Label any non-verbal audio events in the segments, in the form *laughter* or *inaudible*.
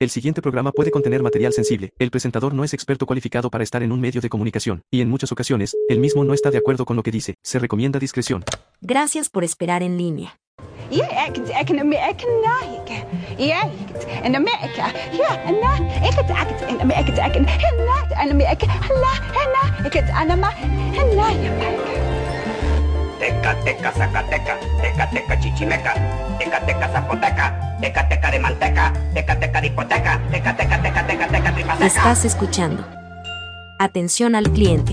El siguiente programa puede contener material sensible. El presentador no es experto cualificado para estar en un medio de comunicación, y en muchas ocasiones, él mismo no está de acuerdo con lo que dice. Se recomienda discreción. Gracias por esperar en línea. Teca, teca, zacateca, teca, teca, chichimeca, teca, teca, zapoteca, teca, teca de manteca, teca, teca de hipoteca, teca, teca, teca, teca, teca, tripateca. Estás escuchando. Atención al cliente.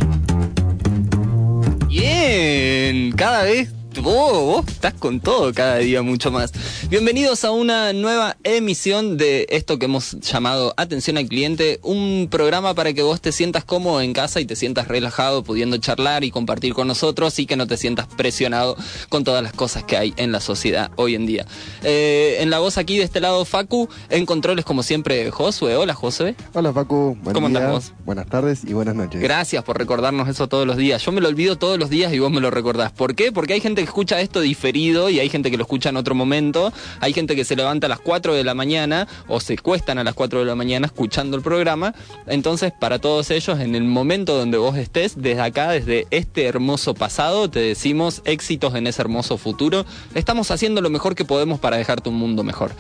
Bien, cada vez vos, vos estás con todo cada día mucho más. Bienvenidos a una nueva emisión de esto que hemos llamado Atención al Cliente, un programa para que vos te sientas cómodo en casa y te sientas relajado pudiendo charlar y compartir con nosotros y que no te sientas presionado con todas las cosas que hay en la sociedad hoy en día. Eh, en la voz aquí de este lado Facu, en controles como siempre Josue. Hola Josue. Hola Facu, buen ¿Cómo día, andás vos? buenas tardes y buenas noches. Gracias por recordarnos eso todos los días. Yo me lo olvido todos los días y vos me lo recordás. ¿Por qué? Porque hay gente que escucha esto diferido y hay gente que lo escucha en otro momento. Hay gente que se levanta a las 4 de la mañana o se cuestan a las 4 de la mañana escuchando el programa. Entonces, para todos ellos, en el momento donde vos estés, desde acá, desde este hermoso pasado, te decimos éxitos en ese hermoso futuro. Estamos haciendo lo mejor que podemos para dejarte un mundo mejor.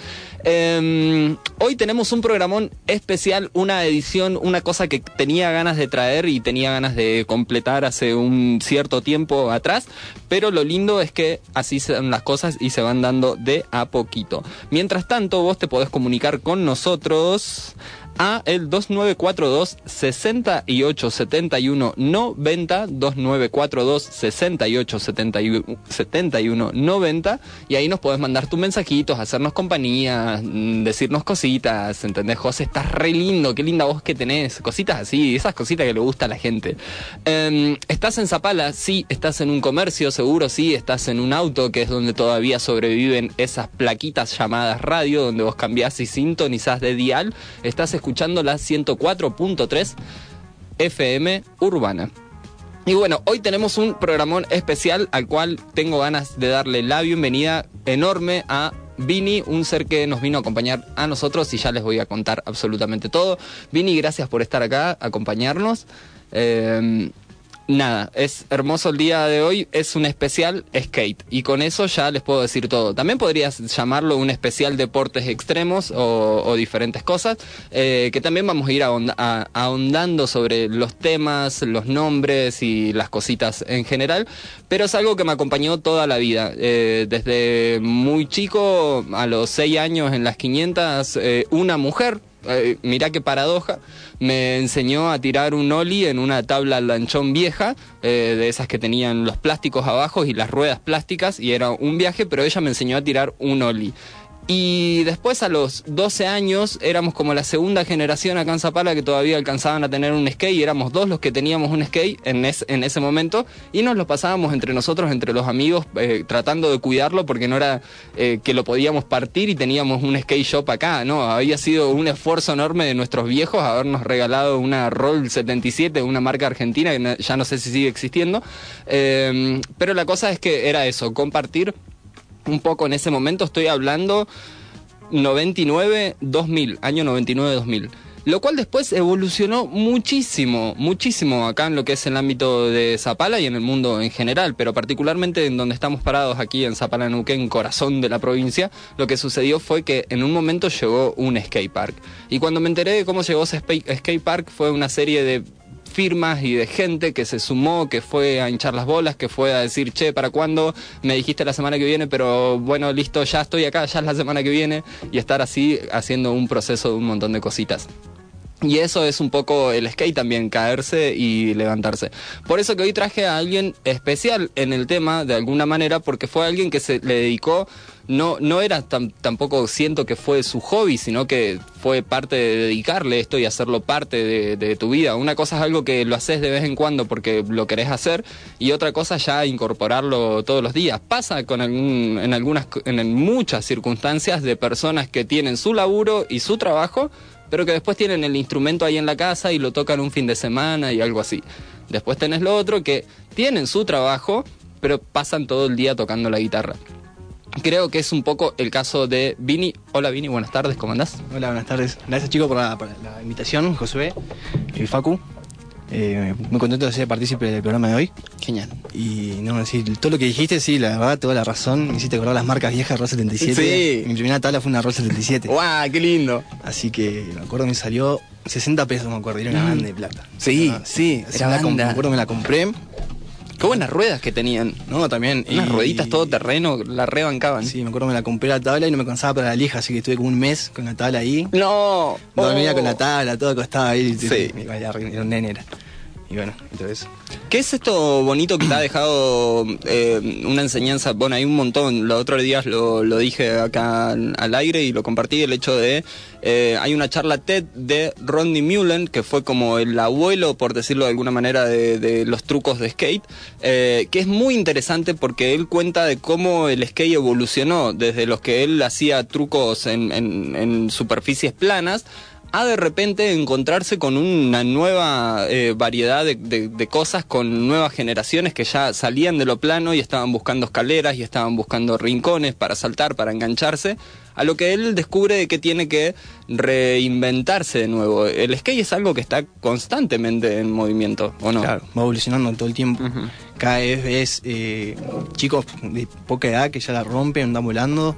Eh, hoy tenemos un programón especial, una edición, una cosa que tenía ganas de traer y tenía ganas de completar hace un cierto tiempo atrás, pero lo lindo es que así son las cosas y se van dando de a poquito. Mientras tanto, vos te podés comunicar con nosotros a el 2942 6871 90 2942 6871 71 90 y ahí nos podés mandar tus mensajitos, hacernos compañía, mm, decirnos cositas, ¿entendés? José, estás re lindo, qué linda voz que tenés, cositas así, esas cositas que le gusta a la gente. Em, ¿Estás en Zapala? Sí, estás en un comercio, seguro sí, estás en un auto, que es donde todavía sobreviven esas plaquitas llamadas radio, donde vos cambiás y sintonizás de dial, estás escuchando la 104.3 FM Urbana. Y bueno, hoy tenemos un programón especial al cual tengo ganas de darle la bienvenida enorme a Vini, un ser que nos vino a acompañar a nosotros y ya les voy a contar absolutamente todo. Vini, gracias por estar acá, acompañarnos. Eh, Nada, es hermoso el día de hoy, es un especial skate y con eso ya les puedo decir todo. También podrías llamarlo un especial deportes extremos o, diferentes cosas, eh, que también vamos a ir a- ahondando sobre los temas, los nombres y las cositas en general, pero es algo que me acompañó toda la vida. Eh, desde muy chico, a los 6 años en las 500, eh, una mujer mirá qué paradoja, me enseñó a tirar un ollie en una tabla lanchón vieja, eh, de esas que tenían los plásticos abajo y las ruedas plásticas, y era un viaje, pero ella me enseñó a tirar un ollie. Y después a los 12 años éramos como la segunda generación acá en Zapala que todavía alcanzaban a tener un skate y éramos dos los que teníamos un skate en, en ese momento. Y nos lo pasábamos entre nosotros, entre los amigos, eh, tratando de cuidarlo porque no era eh, que lo podíamos partir y teníamos un skate shop acá, no, había sido un esfuerzo enorme de nuestros viejos habernos regalado una Roll 77, una marca argentina que ya no sé si sigue existiendo, Eh, pero la cosa es que era eso, compartir un poco en ese momento, estoy hablando 99-2000, año 99-2000. Lo cual después evolucionó muchísimo, muchísimo acá en lo que es el ámbito de Zapala y en el mundo en general, pero particularmente en donde estamos parados aquí en Zapala, Neuquén, corazón de la provincia, lo que sucedió fue que en un momento llegó un skate park. Y cuando me enteré de cómo llegó ese skate park fue una serie de firmas y de gente que se sumó, que fue a hinchar las bolas, que fue a decir, che, ¿para cuándo? Me dijiste la semana que viene, pero bueno, listo, ya estoy acá, ya es la semana que viene, y estar así haciendo un proceso de un montón de cositas. Y eso es un poco el skate también, caerse y levantarse. Por eso que hoy traje a alguien especial en el tema, de alguna manera, porque fue alguien que se le dedicó, no, no era tam- tampoco siento que fue su hobby, sino que fue parte de dedicarle esto y hacerlo parte de, de tu vida. Una cosa es algo que lo haces de vez en cuando porque lo querés hacer, y otra cosa ya incorporarlo todos los días. Pasa con algún, en algunas, en muchas circunstancias de personas que tienen su laburo y su trabajo, pero que después tienen el instrumento ahí en la casa y lo tocan un fin de semana y algo así. Después tenés lo otro que tienen su trabajo, pero pasan todo el día tocando la guitarra. creo que es un poco el caso de Vini. Hola Vini, buenas tardes, ¿cómo andás? Hola, buenas tardes. Gracias chicos por la, la invitación, Josué y Facu. Eh, muy contento de ser partícipe del programa de hoy. Genial. Y no, sí, todo lo que dijiste, sí, la verdad, toda la razón. Me hiciste acordar las marcas viejas ROL 77. Sí. Mi primera tabla fue una ROL 77. *laughs* ¡Guau, qué lindo! Así que me acuerdo me salió 60 pesos, me acuerdo, era una Mm. banda de plata. Sí, sí, era banda. Me acuerdo me la compré. Qué buenas ruedas que tenían. No, también. Unas y- rueditas todo terreno, la rebancaban. Sí, me acuerdo me la compré la tabla y no me cansaba para la lija, así que estuve como un mes con la tabla ahí. No. Dormía Oh. con la tabla, todo acostado ahí. Sí. Era un nene era. Y bueno, entonces. ¿Qué es esto bonito que te ha dejado eh, una enseñanza? Bueno, hay un montón. Los otros días lo, lo dije acá al aire y lo compartí. El hecho de. eh, hay una charla TED de Rodney Mullen, que fue como el abuelo, por decirlo de alguna manera, de, de los trucos de skate, eh, que es muy interesante porque él cuenta de cómo el skate evolucionó desde los que él hacía trucos en, en- en superficies planas a de repente encontrarse con una nueva eh, variedad de, de- de cosas, con nuevas generaciones que ya salían de lo plano y estaban buscando escaleras y estaban buscando rincones para saltar, para engancharse, a lo que él descubre de que tiene que reinventarse de nuevo. El skate es algo que está constantemente en movimiento, ¿o no? Claro, va evolucionando todo el tiempo. Cada vez ves eh, chicos de poca edad que ya la rompen, andan volando.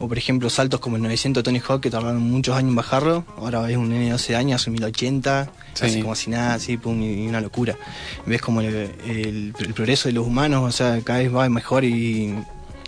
O por ejemplo saltos como el 900 de Tony Hawk que tardaron muchos años en bajarlo. Ahora ves un nene de 12 años, hace 1080, Sí. hace como si nada, así, pum, y y una locura. Ves como el, el- el progreso de los humanos, o sea, cada vez va mejor y,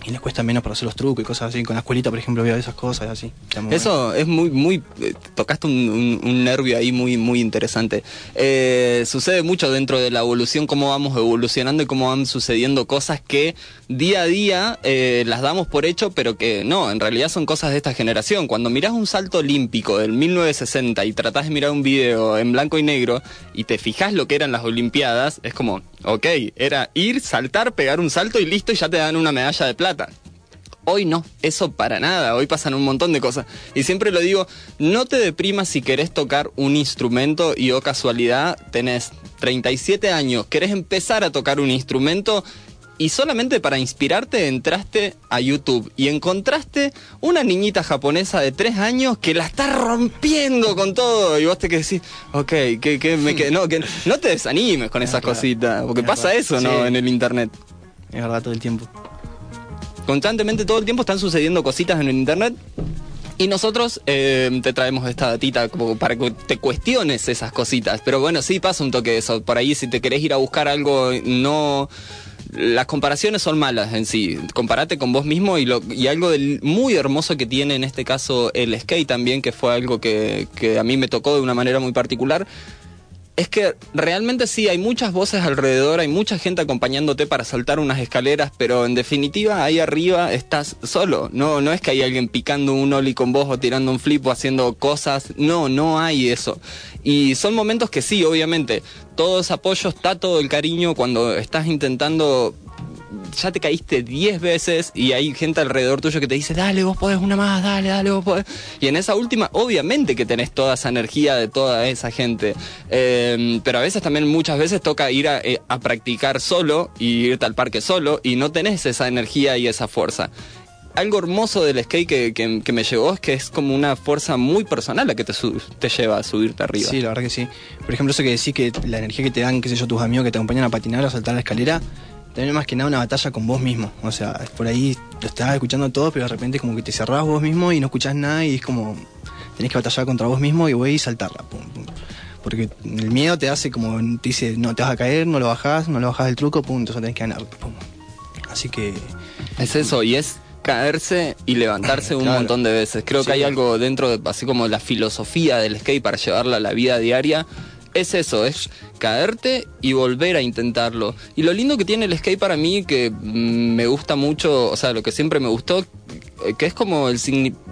y les cuesta menos para hacer los trucos y cosas así. Con la escuelita, por ejemplo, veo esas cosas así. Muy bueno. Eso es muy, muy, eh, tocaste un, un- un nervio ahí muy, muy interesante. Eh, sucede mucho dentro de la evolución, cómo vamos evolucionando y cómo van sucediendo cosas que día a día eh, las damos por hecho, pero que no, en realidad son cosas de esta generación. Cuando mirás un salto olímpico del 1960 y tratás de mirar un video en blanco y negro y te fijas lo que eran las Olimpiadas, es como, ok, era ir, saltar, pegar un salto y listo y ya te dan una medalla de plata. Hoy no, eso para nada, hoy pasan un montón de cosas. Y siempre lo digo, no te deprimas si querés tocar un instrumento y o casualidad tenés 37 años, querés empezar a tocar un instrumento y solamente para inspirarte entraste a YouTube y encontraste una niñita japonesa de 3 años que la está rompiendo con todo y vos te que decís, ok, que, que me que, no, que no te desanimes con esas claro. cositas, porque Es pasa verdad. eso, ¿no? Sí. En el internet Es verdad, todo el tiempo. Constantemente todo el tiempo están sucediendo cositas en el internet y nosotros eh, te traemos esta datita para que te cuestiones esas cositas. Pero bueno, sí pasa un toque de eso. Por ahí si te querés ir a buscar algo, no... Las comparaciones son malas en sí. Comparate con vos mismo y, lo, y algo muy hermoso que tiene en este caso el skate también, que fue algo que, que a mí me tocó de una manera muy particular, es que realmente sí, hay muchas voces alrededor, hay mucha gente acompañándote para saltar unas escaleras, pero en definitiva ahí arriba estás solo. No, no es que hay alguien picando un ollie con vos o tirando un flip o haciendo cosas. No, no hay eso. Y son momentos que sí, obviamente, todo ese apoyo, está todo el cariño cuando estás intentando ya te caíste 10 veces y hay gente alrededor tuyo que te dice, dale, vos podés una más, dale, dale, vos podés. Y en esa última, obviamente que tenés toda esa energía de toda esa gente. Eh, pero a veces también, muchas veces toca ir a, eh, a practicar solo y irte al parque solo y no tenés esa energía y esa fuerza. Algo hermoso del skate que, me llegó es que es como una fuerza muy personal la que te, te lleva a subirte arriba. Sí, la verdad que sí. Por ejemplo, eso que decís que la energía que te dan, qué sé yo, tus amigos que te acompañan a patinar o a saltar la escalera, es más que nada una batalla con vos mismo. O sea, por ahí lo estás escuchando todo, pero de repente como que te cerrás vos mismo y no escuchás nada y es como tenés que batallar contra vos mismo y voy y saltarla. pum, pum. Porque el miedo te hace como, te dice, no te vas a caer, no lo bajás, no lo bajás del truco, pum, entonces tenés que ganar. pum. Así que Es eso, y es caerse y levantarse *laughs* un Claro. montón de veces. Creo que hay algo dentro de, así como la filosofía del skate para llevarla a la vida diaria. Es eso, es caerte y volver a intentarlo. Y lo lindo que tiene el skate para mí, que mm, me gusta mucho, o sea, lo que siempre me gustó, eh, que es como el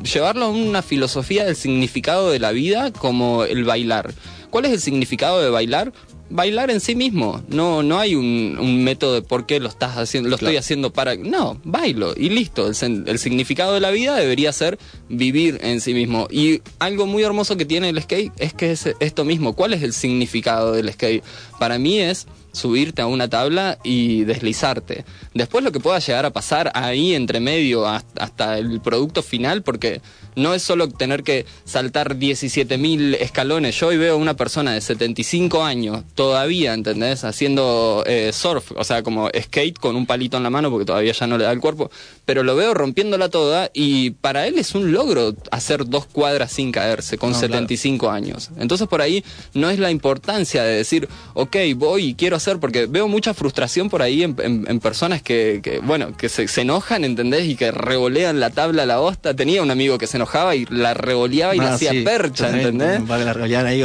llevarlo a una filosofía del significado de la vida como el bailar. ¿Cuál es el significado de bailar? Bailar en sí mismo. No, no hay un, un método de por qué lo estás haciendo, lo estoy haciendo para. No, bailo y listo. El, el significado de la vida debería ser vivir en sí mismo. Y algo muy hermoso que tiene el skate es que es esto mismo. ¿Cuál es el significado del skate? Para mí es subirte a una tabla y deslizarte. Después lo que pueda llegar a pasar ahí entre medio hasta, el producto final, porque no es solo tener que saltar 17.000 escalones. Yo hoy veo a una persona de 75 años todavía, ¿entendés? Haciendo eh, surf, o sea, como skate con un palito en la mano porque todavía ya no le da el cuerpo, pero lo veo rompiéndola toda y para él es un logro hacer dos cuadras sin caerse con No, claro. 75 años. Entonces por ahí no es la importancia de decir, ok, voy y quiero hacer, porque veo mucha frustración por ahí en, en- en personas que, que, bueno, que se, se enojan, ¿entendés? Y que revolean la tabla a la bosta. Tenía un amigo que se enojaba y la revoleaba y la Ah, hacía sí, percha. ¿entendés? Para la realidad ahí,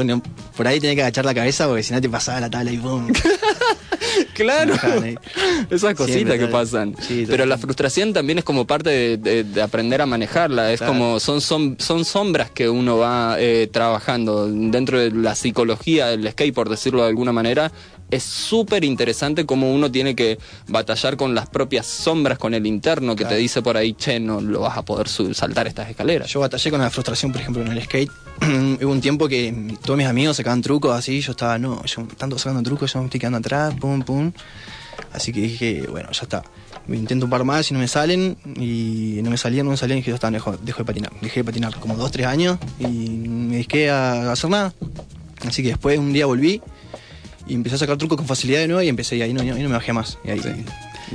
por ahí tenía que agachar la cabeza porque si no te pasaba la tabla y boom. *laughs* Claro. Esas cositas Siempre, que pasan. Sí, Pero la frustración también es como parte de, de- de aprender a manejarla. Es Claro. como son, son, son sombras que uno va eh, trabajando dentro de la psicología del skate, por decirlo de alguna manera. Es súper interesante cómo uno tiene que batallar con las propias sombras, con el interno que te dice por ahí, che, no lo vas a poder saltar estas escaleras. Yo batallé con la frustración, por ejemplo, en el skate. *clears throat* Hubo un tiempo que todos mis amigos sacaban trucos así, yo estaba, no, yo tanto sacando trucos, yo me estoy quedando atrás, pum, pum. Así que dije, bueno, ya está. Intento un par más y no me salen, y no me salían, no me salían, y dije, ya está, dejo, dejo de patinar. Dejé de patinar como dos, tres años, y me dediqué a hacer nada. Así que después un día volví, y empecé a sacar trucos con facilidad de nuevo, y empecé, y ahí no, ahí no me bajé más. Y ahí,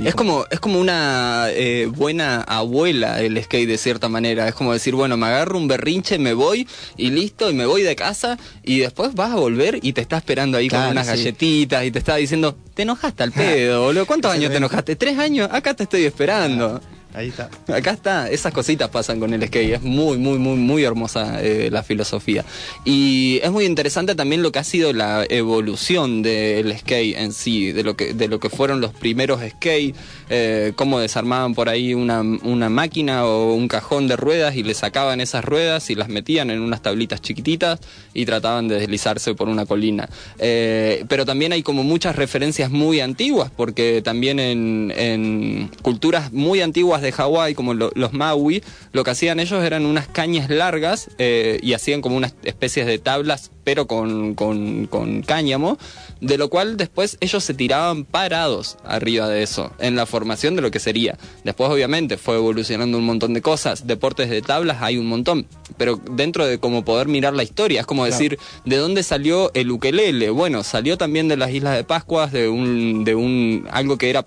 y Es como, es como una eh, buena abuela el skate de cierta manera. Es como decir, bueno, me agarro un berrinche, me voy y listo, y me voy de casa y después vas a volver y te está esperando ahí con unas sí. galletitas y te está diciendo, te enojaste al *laughs* pedo, boludo. ¿Cuántos años te enojaste? ¿Tres años? Acá te estoy esperando. Ahí está. Acá está, esas cositas pasan con el skate, es muy, muy, muy, muy hermosa eh, la filosofía. Y es muy interesante también lo que ha sido la evolución del skate en sí, de lo que, de lo que fueron los primeros skate, eh, cómo desarmaban por ahí una, una máquina o un cajón de ruedas y le sacaban esas ruedas y las metían en unas tablitas chiquititas y trataban de deslizarse por una colina. Eh, pero también hay como muchas referencias muy antiguas, porque también en, en culturas muy antiguas de Hawái, como lo- los Maui, lo que hacían ellos eran unas cañas largas eh, y hacían como unas especies de tablas, pero con, con, con cáñamo, de lo cual después ellos se tiraban parados arriba de eso, en la formación de lo que sería. Después obviamente fue evolucionando un montón de cosas, deportes de tablas hay un montón, pero dentro de como poder mirar la historia, es como decir, ¿de dónde salió el ukelele? Bueno, salió también de las Islas de Pascuas, de un, de un, algo que era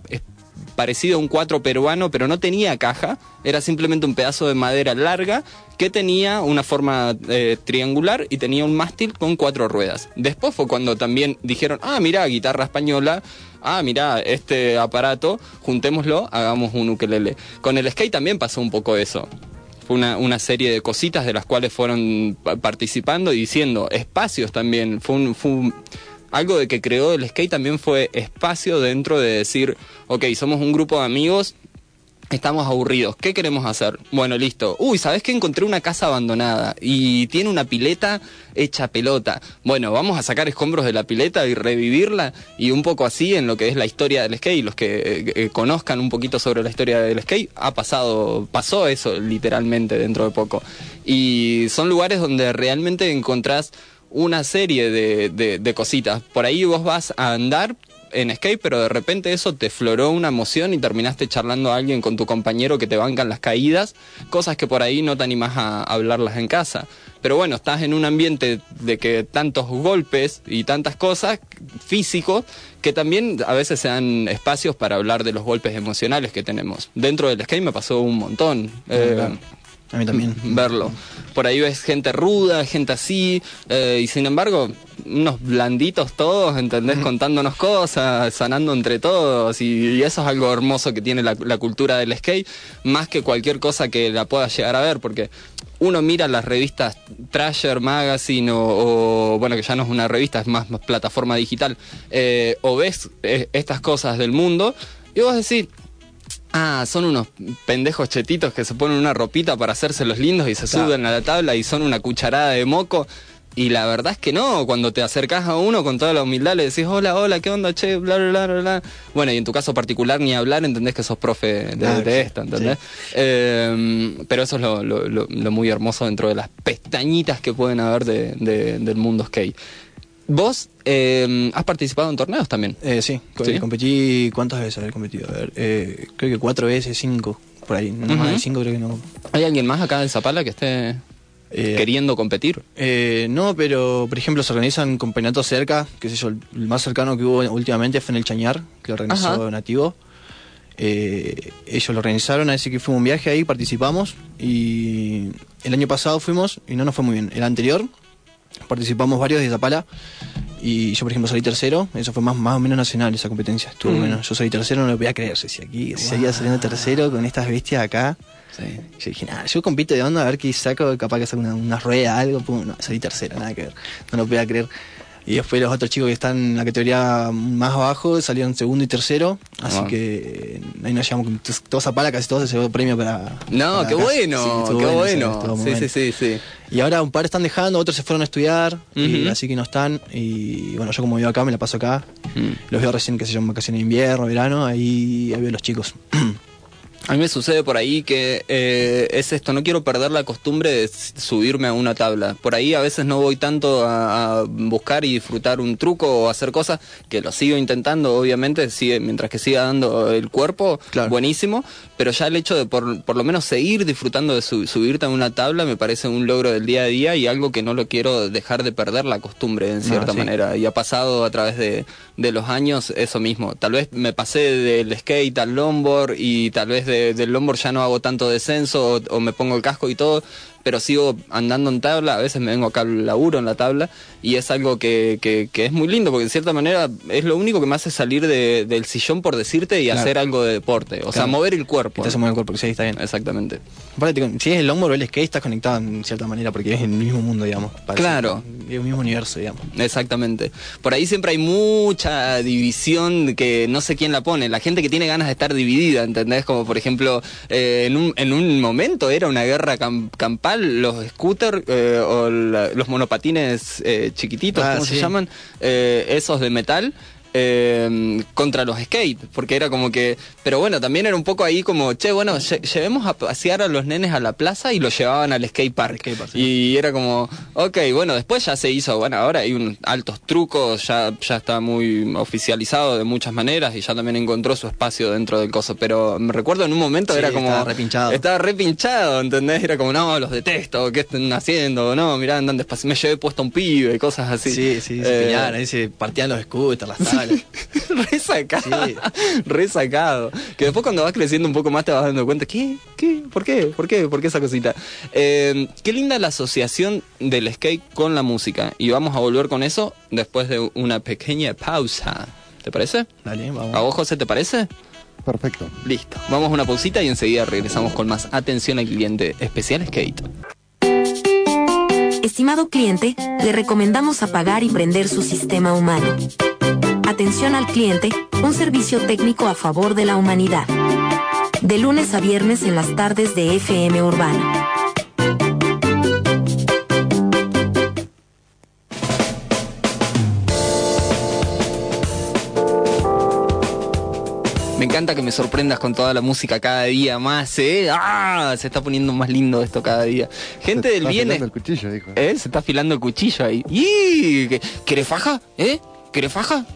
parecido a un cuatro peruano, pero no tenía caja, era simplemente un pedazo de madera larga que tenía una forma eh, triangular y tenía un mástil con cuatro ruedas. Después fue cuando también dijeron, ah, mira, guitarra española, ah, mira, este aparato, juntémoslo, hagamos un ukelele. Con el skate también pasó un poco eso. Fue una, una serie de cositas de las cuales fueron pa- participando y diciendo, espacios también. Fue un- algo de que creó el skate también fue espacio dentro de decir, ok, somos un grupo de amigos, estamos aburridos, ¿qué queremos hacer? Bueno, listo. Uy, ¿sabes que encontré una casa abandonada y tiene una pileta hecha pelota? Bueno, vamos a sacar escombros de la pileta y revivirla y un poco así en lo que es la historia del skate, los que eh, eh, conozcan un poquito sobre la historia del skate, ha pasado, pasó eso literalmente dentro de poco. Y son lugares donde realmente encontrás una serie de, de- de cositas. Por ahí vos vas a andar en skate, pero de repente eso te floró una emoción y terminaste charlando a alguien con tu compañero que te bancan las caídas, cosas que por ahí no te animás a hablarlas en casa. Pero bueno, estás en un ambiente de que tantos golpes y tantas cosas físicos que también a veces se dan espacios para hablar de los golpes emocionales que tenemos. Dentro del skate me pasó un montón. eh. A mí también. *laughs* verlo. Por ahí ves gente ruda, gente así, eh, y sin embargo, unos blanditos todos, ¿entendés? Contándonos cosas, sanando entre todos, y, y eso es algo hermoso que tiene la, la cultura del skate, más que cualquier cosa que la pueda llegar a ver, porque uno mira las revistas Trasher Magazine o, o, bueno, que ya no es una revista, es más, más plataforma digital, eh, o ves eh, estas cosas del mundo, y vos decís, Ah, son unos pendejos chetitos que se ponen una ropita para hacerse los lindos y se Claro. suben a la tabla y son una cucharada de moco. Y la verdad es que no, cuando te acercás a uno con toda la humildad le decís, hola, hola, ¿qué onda, che? Bla, bla, bla, bla. Bueno, y en tu caso particular ni hablar, entendés que sos profe de, Claro, de sí, esta, ¿entendés? Eh, pero eso es lo, lo- lo- lo muy hermoso dentro de las pestañitas que pueden haber de- de- del mundo skate. Vos eh, has participado en torneos también. Eh, sí, ¿Sí? competí. ¿Cuántas veces habré competido? A ver, eh, creo que cuatro veces, cinco, por ahí. No más de cinco, creo que no. ¿Hay alguien más acá de Zapala que esté Eh, queriendo competir? Eh, no, pero por ejemplo se organizan campeonatos cerca, qué sé yo, el más cercano que hubo últimamente fue en el Chañar, que lo organizó Ajá. Nativo. Ellos lo organizaron, así que fuimos un viaje ahí, participamos y el año pasado fuimos y no nos fue muy bien. El anterior participamos varios de Zapala y yo por ejemplo salí tercero, eso fue más, más o menos nacional esa competencia, estuvo Mm. bueno. Yo salí tercero, no lo podía creer, yo decía aquí, seguía saliendo tercero con estas bestias acá. Sí. Yo dije, nada, yo compito de onda a ver qué saco, capaz que saco una, una rueda, algo, pum, no, salí tercero, nada que ver, no lo podía creer. Y después los otros chicos que están en la categoría más abajo salieron segundo y tercero, así que ahí nos llevamos todos a pala, casi todos se llevó premio para. No, para qué acá. bueno, Sí, qué bueno. Sí, sí, sí, sí. Y ahora un par están dejando, otros se fueron a estudiar, y así que no están. Y bueno, yo como vivo acá, me la paso acá. Los veo recién, que se llaman vacaciones de invierno, verano, ahí, ahí veo a los chicos. *clears throat* A mí me sucede por ahí que eh, es esto, no quiero perder la costumbre de subirme a una tabla. Por ahí a veces no voy tanto a, a buscar y disfrutar un truco o hacer cosas, que lo sigo intentando, obviamente, sigue, mientras que siga dando el cuerpo, Claro. buenísimo, pero ya el hecho de por, por lo menos seguir disfrutando de su- subirte a una tabla me parece un logro del día a día y algo que no lo quiero dejar de perder la costumbre en cierta sí. manera. Y ha pasado a través de, de los años eso mismo. Tal vez me pasé del skate al longboard y tal vez de- del longboard ya no hago tanto descenso o me pongo el casco y todo, pero sigo andando en tabla, a veces me vengo acá al laburo en la tabla y es algo que, que- que es muy lindo porque en cierta manera es lo único que me hace salir de- del sillón por decirte y Claro. hacer algo de deporte, o sea, mover el cuerpo. Te hace mover el cuerpo, sí, está bien. Exactamente. Si es el longboard o el skate, estás conectado en cierta manera porque es el mismo mundo, digamos. parece. Claro. Es el mismo universo, digamos. Exactamente. Por ahí siempre hay mucha división que no sé quién la pone. La gente que tiene ganas de estar dividida, ¿entendés? Como por ejemplo, eh, en, un, en un momento era una guerra cam- campal, los scooters eh, o la- los monopatines eh, chiquititos, Ah, ¿cómo se llaman? Eh, esos de metal. Eh, contra los skate, porque era como que, pero bueno, también era un poco ahí como, che, bueno, lle- llevemos a pasear a los nenes a la plaza y los llevaban al skate park. skate park, sí. Y era como, ok, bueno, después ya se hizo, bueno, ahora hay un altos trucos, ya, ya está muy oficializado de muchas maneras y ya también encontró su espacio dentro del coso, pero me recuerdo en un momento Sí, era como... estaba repinchado. Estaba repinchado, ¿entendés? Era como, no, los detesto, ¿qué están haciendo? No, mirá, andan despacio, me llevé puesto a un pibe cosas así. Sí, sí, se Eh, ahí se partían los scooters, las *laughs* tablas. *laughs* re sacado, Sí. re sacado. Que después cuando vas creciendo un poco más te vas dando cuenta, ¿qué? ¿Qué? ¿Por qué? ¿Por qué? ¿Por qué esa cosita? Eh, qué linda la asociación del skate con la música. Y vamos a volver con eso después de una pequeña pausa. ¿Te parece? Dale, vamos. ¿A vos, José, te parece? Perfecto. Listo. Vamos a una pausita y enseguida regresamos con más atención al cliente especial skate. Estimado cliente, le recomendamos apagar y prender su sistema humano. Atención al cliente, un servicio técnico a favor de la humanidad. De lunes a viernes en las tardes de FM Urbana. Me encanta que me sorprendas con toda la música cada día más, ¿eh? ¡Ah! Se está poniendo más lindo esto cada día. Gente del Está bien... afilando el cuchillo, dijo. ¿Eh? Se está afilando el cuchillo ahí. ¡Y! ¿Qué- ¿Querés faja? ¿Eh? ¿Querés faja?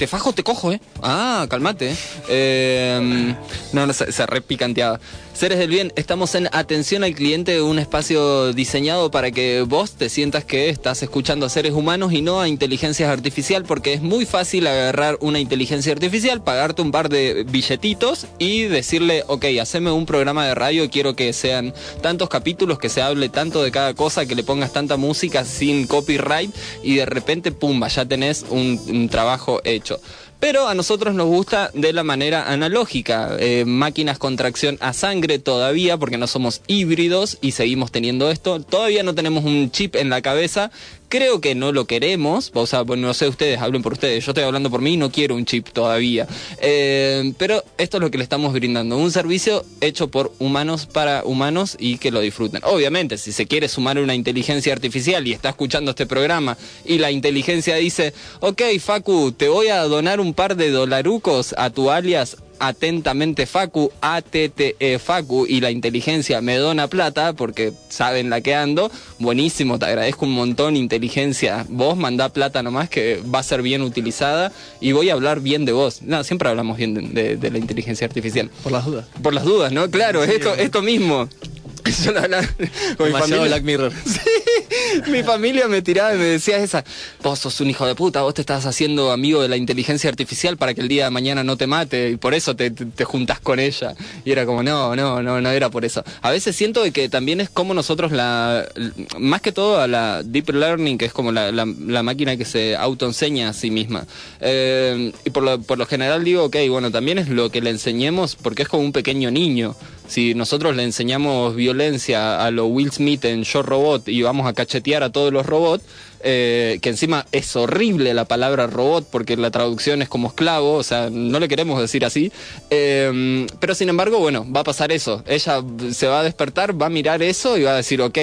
¿Te fajo te cojo, eh? Ah, calmate, eh. Eh, no, no, se, se repicanteaba. Seres del bien, estamos en Atención al Cliente, un espacio diseñado para que vos te sientas que estás escuchando a seres humanos y no a inteligencias artificial, porque es muy fácil agarrar una inteligencia artificial, pagarte un par de billetitos y decirle, ok, haceme un programa de radio, quiero que sean tantos capítulos, que se hable tanto de cada cosa, que le pongas tanta música sin copyright y de repente, pumba, ya tenés un trabajo hecho. Pero a nosotros nos gusta de la manera analógica, eh, máquinas con tracción a sangre todavía, porque no somos híbridos y seguimos teniendo esto. Todavía no tenemos un chip en la cabeza Creo que no lo queremos, o sea, bueno, no sé ustedes, hablen por ustedes, yo estoy hablando por mí, no quiero un chip todavía. Eh, pero esto es lo que le estamos brindando, un servicio hecho por humanos para humanos y que lo disfruten. Obviamente, si se quiere sumar una inteligencia artificial y está escuchando este programa y la inteligencia dice, ok, Facu, te voy a donar un par de dolarucos a tu alias atentamente Facu, ATTE Facu y la inteligencia me dona plata porque saben la que ando. Buenísimo, te agradezco un montón inteligencia. Vos mandá plata nomás que va a ser bien utilizada y voy a hablar bien de vos. No, siempre hablamos bien de, de- de la inteligencia artificial. Por las dudas. Por las dudas, ¿no? Claro, esto, esto mismo. Con mi familia. Black Mirror. *laughs* Mi familia me tiraba y me decía esa, vos sos un hijo de puta, vos te estás haciendo amigo de la inteligencia artificial para que el día de mañana no te mate y por eso te, te, te juntás con ella. Y era como, no, no, no, no era por eso. A veces siento que también es como nosotros la, más que todo a la deep learning, que es como la, la, la máquina que se autoenseña a sí misma. Eh, y por lo, por lo general digo, ok, bueno, también es lo que le enseñemos porque es como un pequeño niño. Si nosotros le enseñamos violencia a lo Will Smith en Yo Robot y vamos a cachetear a todos los robots, eh, que encima es horrible la palabra robot porque la traducción es como esclavo, o sea, no le queremos decir así, eh, pero sin embargo, bueno, va a pasar eso. Ella se va a despertar, va a mirar eso y va a decir, ok,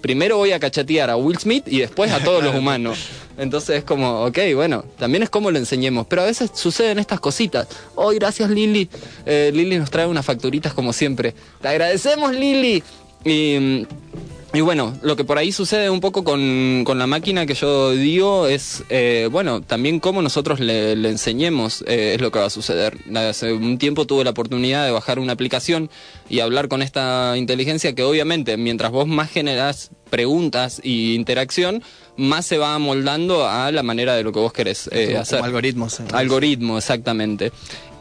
primero voy a cachetear a Will Smith y después a todos los *laughs* humanos. Entonces es como, ok, bueno, también es como lo enseñemos, pero a veces suceden estas cositas. Hoy, gracias Lili. Eh, Lili nos trae unas facturitas como siempre. Te agradecemos, Lili. Y, y bueno, lo que por ahí sucede un poco con, con la máquina que yo digo es, eh, bueno, también cómo nosotros le, le enseñemos eh, es lo que va a suceder. Hace un tiempo tuve la oportunidad de bajar una aplicación y hablar con esta inteligencia que obviamente mientras vos más generás preguntas y interacción, más se va amoldando a la manera de lo que vos querés eh, Como- hacer. como algoritmos. eh. Algoritmo, exactamente.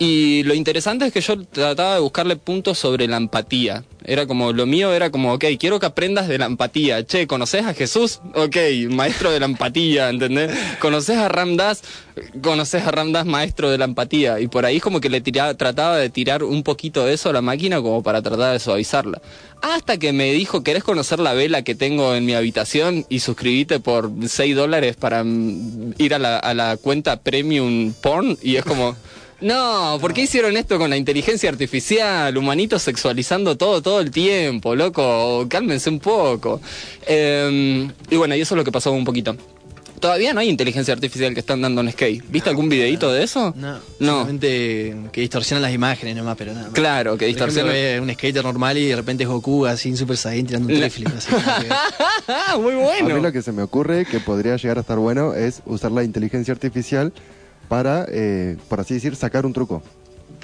Y lo interesante es que yo trataba de buscarle puntos sobre la empatía. Era como, lo mío era como, ok, quiero que aprendas de la empatía. Che, ¿conoces a Jesús? Ok, maestro de la empatía, ¿entendés? ¿Conoces a Ramdas? ¿Conoces a Ramdas, maestro de la empatía? Y por ahí como que le tiraba, trataba de tirar un poquito de eso a la máquina como para tratar de suavizarla. Hasta que me dijo, ¿querés conocer la vela que tengo en mi habitación? Y suscribite por 6 dólares para mm, ir a la, a la cuenta Premium Porn. Y es como... *laughs* No, ¿por qué hicieron esto con la inteligencia artificial? Humanitos sexualizando todo, todo el tiempo, loco. Cálmense un poco. Eh, y bueno, y eso es lo que pasó un poquito. Todavía no hay inteligencia artificial que están dando en skate. ¿Viste algún videito de eso? No, No. solamente que distorsionan las imágenes nomás, pero nada. más. Claro, que Por ejemplo, distorsiona. ve un skater normal y de repente es Goku así en Super Saiyan tirando un No. triflip. Así, como que- Ah, *laughs* muy A mí bueno. lo que se me ocurre que podría llegar a estar bueno es usar la inteligencia artificial para, eh, por así decir, sacar un truco.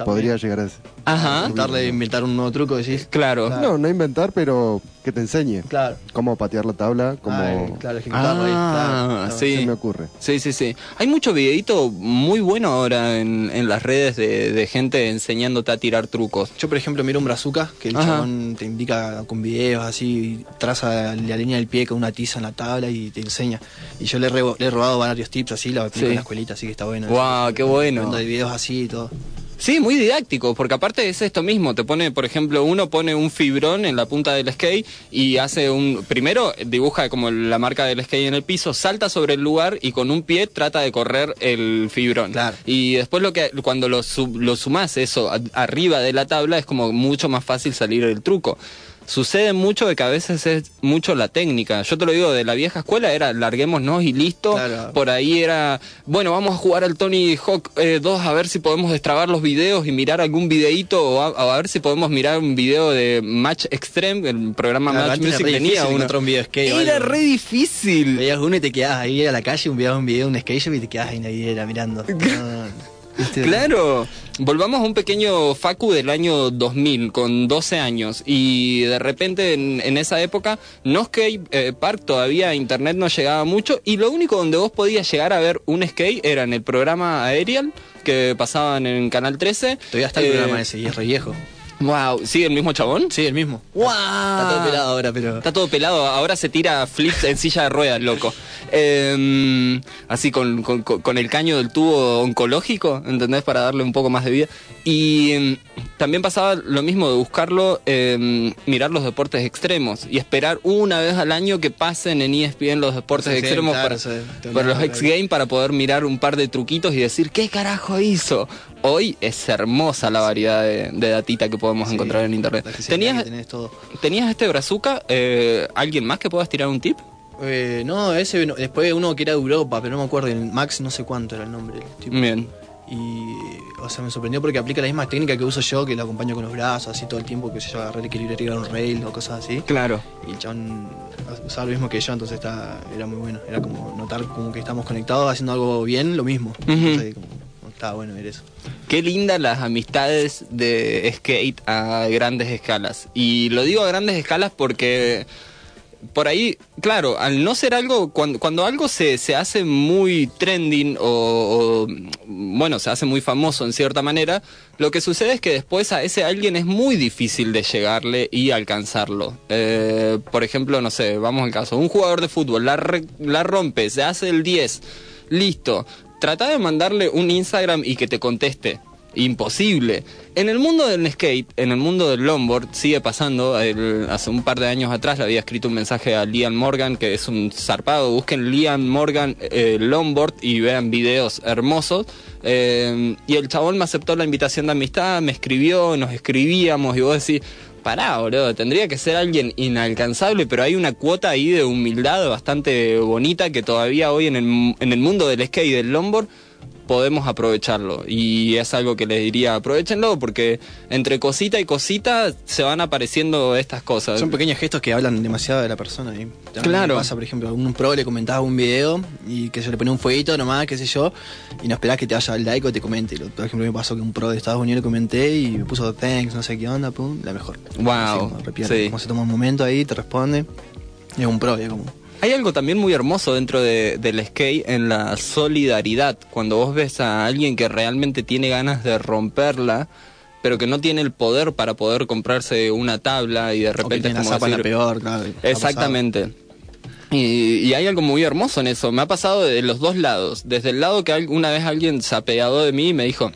Podría llegar a ese. Ajá. Tratar de inventar un nuevo truco, decís. Claro. No, no inventar, pero que te enseñe Claro. cómo patear la tabla, cómo Ah, claro, ejecutarlo ahí. Ah, claro, claro. sí. se me ocurre. Sí, sí, sí. Hay mucho videito muy bueno ahora en, en las redes de, de gente enseñándote a tirar trucos. Yo, por ejemplo, miro un brazuca que el Ajá. chabón te indica con videos así, traza la línea del pie con una tiza en la tabla y te enseña. Y yo le he, re- le he robado varios tips así, lo aplico Sí. en la escuelita, así que está bueno. Guau, qué bueno. De videos así y todo. Sí, muy didáctico, porque aparte es esto mismo, te pone, por ejemplo, uno pone un fibrón en la punta del skate y hace un, primero dibuja como la marca del skate en el piso, salta sobre el lugar y con un pie trata de correr el fibrón. Claro. Y después lo que, cuando lo, sub- lo sumás eso a- arriba de la tabla es como mucho más fácil salir del truco. Sucede mucho de que a veces es mucho la técnica. Yo te lo digo, de la vieja escuela era larguémonos y listo. Claro. Por ahí era, bueno, vamos a jugar al Tony Hawk eh, 2 a ver si podemos destrabar los videos y mirar algún videito o a, a ver si podemos mirar un video de Match Extreme, el programa Claro, Match Music re tenía uno. un video skate Era re difícil. Veías uno y te quedabas ahí a la calle, un video, un video, un skate y te quedabas ahí en la mirando. *laughs* Claro, volvamos a un pequeño Facu del año 2000, con 12 años, y de repente en, en esa época, no skate eh, park, todavía internet no llegaba mucho, y lo único donde vos podías llegar a ver un skate era en el programa Aerial, que pasaban en Canal 13. Todavía está el Eh, programa ese y es re viejo. Wow, ¿sí el mismo chabón? Sí, el mismo. ¡Wow! Está todo pelado ahora, pero. Está todo pelado, ahora se tira flips en silla de ruedas, loco. Eh, así con- con- con el caño del tubo oncológico, ¿entendés? Para darle un poco más de vida. Y mm, también pasaba lo mismo de buscarlo, eh, mirar los deportes extremos y esperar una vez al año que pasen en ESPN los deportes Sí, extremos claro, para, los X Games para poder mirar un par de truquitos y decir qué carajo hizo. Hoy es hermosa la variedad de, de datita que podemos Sí, encontrar en internet. ¿Tenías, que tenés todo. ¿Tenías este brazuca? Eh, ¿Alguien más que puedas tirar un tip? Eh, no, ese después uno que era de Europa, pero no me acuerdo, el Max no sé cuánto era el nombre. del tipo. Bien. Y, o sea, me sorprendió porque aplica la misma técnica que uso yo, que lo acompaño con los brazos, así todo el tiempo, que se yo agarré el equilibrio arriba de un rail o cosas así. Claro. Y el chabón usaba lo mismo que yo, entonces está, era muy bueno. Era como notar como que estamos conectados haciendo algo bien, lo mismo. Entonces, como, estaba bueno ver eso. Qué lindas las amistades de skate a grandes escalas. Y lo digo a grandes escalas porque por ahí, claro, al no ser algo, cuando, cuando algo se, se hace muy trending o, bueno, se hace muy famoso en cierta manera, lo que sucede es que después a ese alguien es muy difícil de llegarle y alcanzarlo. Eh, por ejemplo, no sé, vamos al caso, un jugador de fútbol la, la rompe, se hace el 10, listo. Trata de mandarle un Instagram y que te conteste. Imposible. En el mundo del skate, en el mundo del longboard, sigue pasando. Hace un par de años atrás le había escrito un mensaje a Liam Morgan, que es un zarpado. Busquen Liam Morgan eh, longboard y vean videos hermosos. Eh, y el chabón me aceptó la invitación de amistad, me escribió, nos escribíamos y vos decís, pará, boludo, tendría que ser alguien inalcanzable, pero hay una cuota ahí de humildad bastante bonita que todavía hoy en el, en el mundo del skate y del longboard podemos aprovecharlo. Y es algo que les diría, aprovechenlo porque entre cosita y cosita se van apareciendo estas cosas. Son pequeños gestos que hablan demasiado de la persona. Y también Claro. Pasa, por ejemplo, a un pro le comentaba un video y que se le ponía un fueguito nomás, qué sé yo, y no esperás que te vaya el like o te comente. Por ejemplo, me pasó que un pro de Estados Unidos le comenté y me puso thanks, no sé qué onda, pum, la mejor. Wow, Así como sí. como se toma un momento ahí, te responde. Y es un pro, es como. Hay algo también muy hermoso dentro de- del skate en la solidaridad. Cuando vos ves a alguien que realmente tiene ganas de romperla, pero que no tiene el poder para poder comprarse una tabla y de o que repente tiene es la como peor, claro. ha. Exactamente. Y, y hay algo muy hermoso en eso. Me ha pasado de los dos lados. Desde el lado que una vez alguien se apeado de mí y me dijo,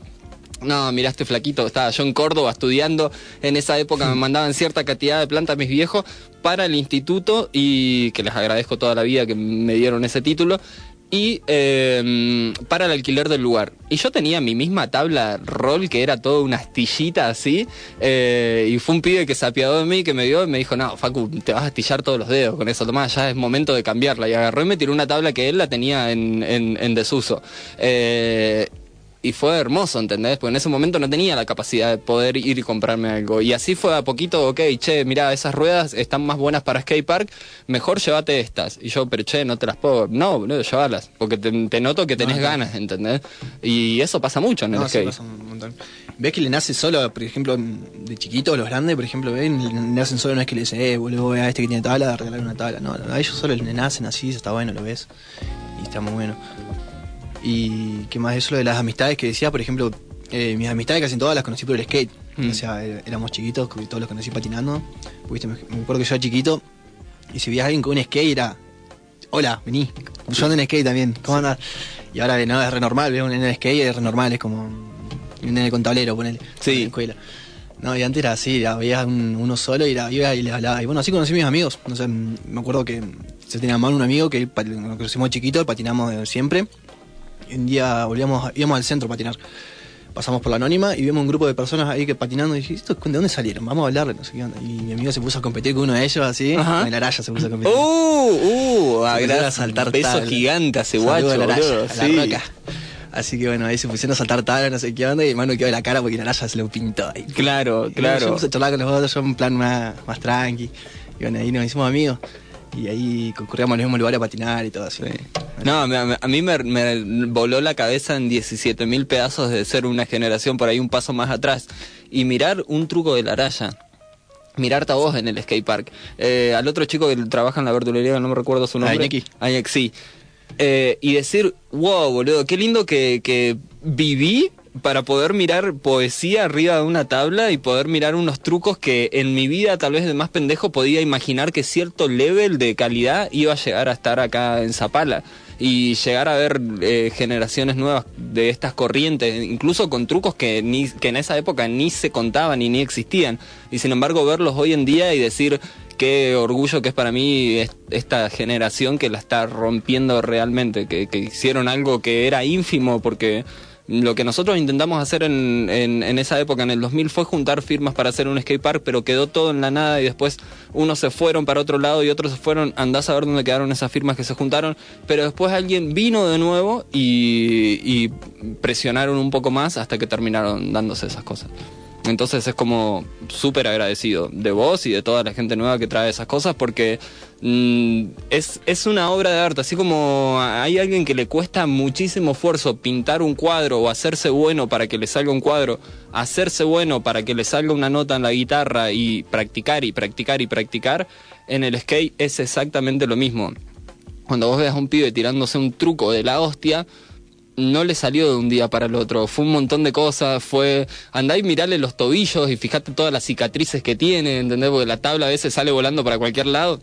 no, mira este flaquito, estaba yo en Córdoba estudiando, en esa época me *laughs* mandaban cierta cantidad de plantas mis viejos para el instituto y que les agradezco toda la vida que me dieron ese título y eh, para el alquiler del lugar. Y yo tenía mi misma tabla roll que era toda una astillita así eh, y fue un pibe que se apiadó de mí que me dio y me dijo, no, Facu, te vas a astillar todos los dedos con eso, tomá, ya es momento de cambiarla. Y agarró y me tiró una tabla que él la tenía en, en- en desuso. Eh, y fue hermoso, ¿entendés? Porque en ese momento no tenía la capacidad de poder ir y comprarme algo. Y así fue a poquito, ok, che, mira, esas ruedas están más buenas para skatepark, mejor llévate estas. Y yo, pero che, no te las puedo. No, boludo, llévalas. Porque te, te noto que tenés No, ganas, ¿entendés? Y eso pasa mucho en el No, sí, skate. pasa un montón. ¿Ves que le nace solo, por ejemplo, de chiquitos, los grandes, por ejemplo, ven, le nacen solo, no es que le dicen, eh, boludo, a este que tiene tabla, regalar una tabla. No, a ellos solo le nacen así, está bueno, lo ves. Y está muy bueno. Y qué más, eso lo de las amistades que decía, por ejemplo, eh, mis amistades casi todas las conocí por el skate. Mm. O sea, eh, éramos chiquitos, que todos los conocí patinando. Viste, me, me acuerdo que yo era chiquito, y si veías a alguien con un skate era, hola, vení, yo ando en skate también, ¿cómo andás? Y ahora no, es re normal, veo un nene en skate y es re normal, es como un nene con tablero, ponele, Sí. en la escuela. No, y antes era así, era, veías un- uno solo y era, iba y le hablaba. Y bueno, así conocí a mis amigos. No sé, me acuerdo que se tenía mano un amigo que nos conocimos chiquito, patinamos siempre. Y un día volvíamos, a- íbamos al centro a patinar. Pasamos por la anónima y vimos un grupo de personas ahí que patinando y dije, ¿Esto, ¿de dónde salieron? Vamos a hablarle, no sé qué onda. Y mi amigo se puso a competir con uno de ellos así, Ajá. en la araya se puso a competir. Uh, uh, a a saltar beso tabla. gigante hace Saludo guacho, a la araya, a la roca. Así que bueno, ahí se pusieron a saltar tablas, no sé qué onda, y el mano quedó de la cara porque la araya se lo pintó ahí. Claro, Y claro. Yo a charlar con los otros, yo en plan más, más tranqui. Y bueno, ahí nos hicimos amigos. Y ahí concurríamos al mismo lugar a patinar y todo así. No, me- a mí me, me voló la cabeza en 17 mil pedazos de ser una generación por ahí un paso más atrás. Y mirar un truco de la araya. Mirarte a vos en el skatepark. Eh, al otro chico que trabaja en la verdulería, no me recuerdo su nombre. Iñaki. Iñaki, sí. Eh, y decir, wow, boludo, qué lindo que, que viví para poder mirar poesía arriba de una tabla y poder mirar unos trucos que en mi vida tal vez de más pendejo podía imaginar que cierto level de calidad iba a llegar a estar acá en Zapala. Y llegar a ver eh, generaciones nuevas de estas corrientes, incluso con trucos que, ni, que en esa época ni se contaban y ni existían. Y sin embargo verlos hoy en día y decir qué orgullo que es para mí es- esta generación que la está rompiendo realmente, que hicieron algo que era ínfimo porque lo que nosotros intentamos hacer en, en, en esa época, en el 2000, fue juntar firmas para hacer un skate park, pero quedó todo en la nada y después unos se fueron para otro lado y otros se fueron, andás a ver dónde quedaron esas firmas que se juntaron, pero después alguien vino de nuevo y presionaron un poco más hasta que terminaron dándose esas cosas. Entonces es como súper agradecido de vos y de toda la gente nueva que trae esas cosas porque mm, es, es una obra de arte. Así como hay alguien que le cuesta muchísimo esfuerzo pintar un cuadro o hacerse bueno para que le salga un cuadro, hacerse bueno para que le salga una nota en la guitarra y practicar y practicar y practicar, en el skate es exactamente lo mismo. Cuando vos veas a un pibe tirándose un truco de la hostia, no le salió de un día para el otro. Fue un montón de cosas. Fue andá y mirarle los tobillos y fijate todas las cicatrices que tiene, ¿entendés? Porque la tabla a veces sale volando para cualquier lado.